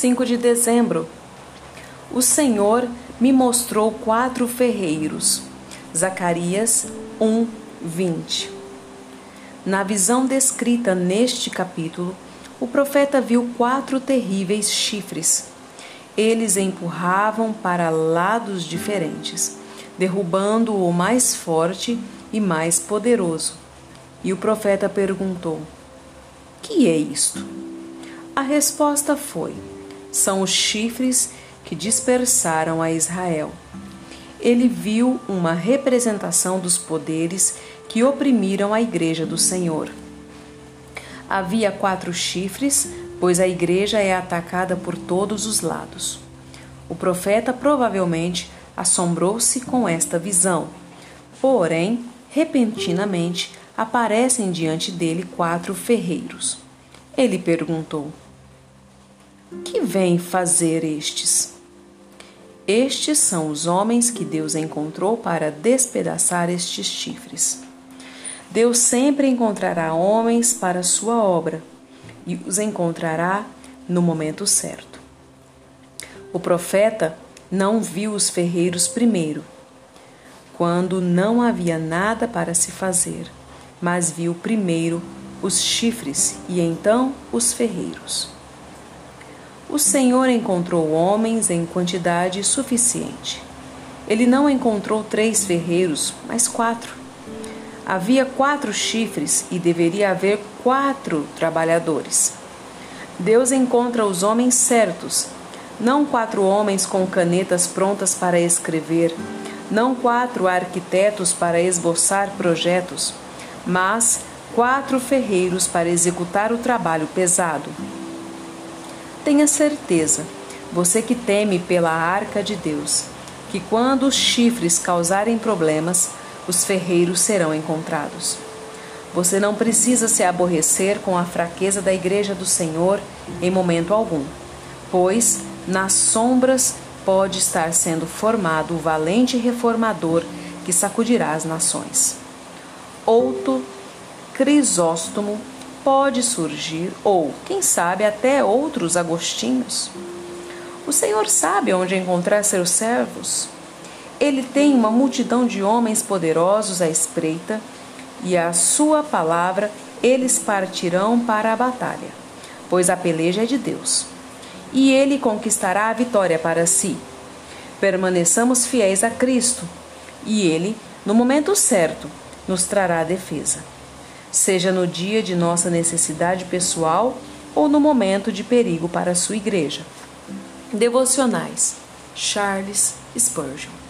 5 de dezembro. O Senhor me mostrou quatro ferreiros. Zacarias 1, 20. Na visão descrita neste capítulo, o profeta viu quatro terríveis chifres. Eles empurravam para lados diferentes, derrubando o mais forte e mais poderoso. E o profeta perguntou: Que é isto? A resposta foi: São os chifres que dispersaram a Israel. Ele viu uma representação dos poderes que oprimiram a igreja do Senhor. Havia quatro chifres, pois a igreja é atacada por todos os lados. O profeta provavelmente assombrou-se com esta visão. Porém, repentinamente aparecem diante dele quatro ferreiros. Ele perguntou: Que vêm fazer estes? Estes são os homens que Deus encontrou para despedaçar estes chifres. Deus sempre encontrará homens para sua obra e os encontrará no momento certo. O profeta não viu os ferreiros primeiro, quando não havia nada para se fazer, mas viu primeiro os chifres e então os ferreiros. O Senhor encontrou homens em quantidade suficiente. Ele não encontrou três ferreiros, mas quatro. Havia quatro chifres e deveria haver quatro trabalhadores. Deus encontra os homens certos, não quatro homens com canetas prontas para escrever, não quatro arquitetos para esboçar projetos, mas quatro ferreiros para executar o trabalho pesado. Tenha certeza, você que teme pela arca de Deus, que quando os chifres causarem problemas, os ferreiros serão encontrados. Você não precisa se aborrecer com a fraqueza da igreja do Senhor em momento algum, pois nas sombras pode estar sendo formado o valente reformador que sacudirá as nações. Outro Crisóstomo pode surgir, ou, quem sabe, até outros agostinhos. O Senhor sabe onde encontrar seus servos. Ele tem uma multidão de homens poderosos à espreita, e a sua palavra eles partirão para a batalha, pois a peleja é de Deus. E ele conquistará a vitória para si. Permaneçamos fiéis a Cristo, e ele, no momento certo, nos trará a defesa seja no dia de nossa necessidade pessoal ou no momento de perigo para a sua igreja. Devocionais Charles Spurgeon